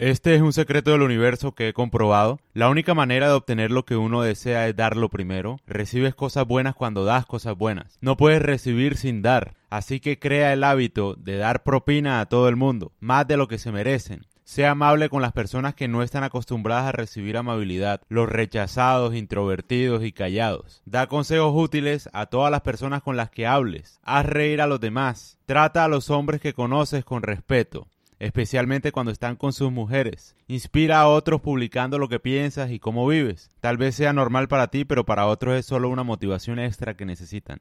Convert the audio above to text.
Este es un secreto del universo que he comprobado. La única manera de obtener lo que uno desea es darlo primero. Recibes cosas buenas cuando das cosas buenas. No puedes recibir sin dar. Así que crea el hábito de dar propina a todo el mundo, más de lo que se merecen. Sea amable con las personas que no están acostumbradas a recibir amabilidad, los rechazados, introvertidos y callados. Da consejos útiles a todas las personas con las que hables. Haz reír a los demás. Trata a los hombres que conoces con respeto especialmente cuando están con sus mujeres. Inspira a otros publicando lo que piensas y cómo vives. Tal vez sea normal para ti, pero para otros es solo una motivación extra que necesitan.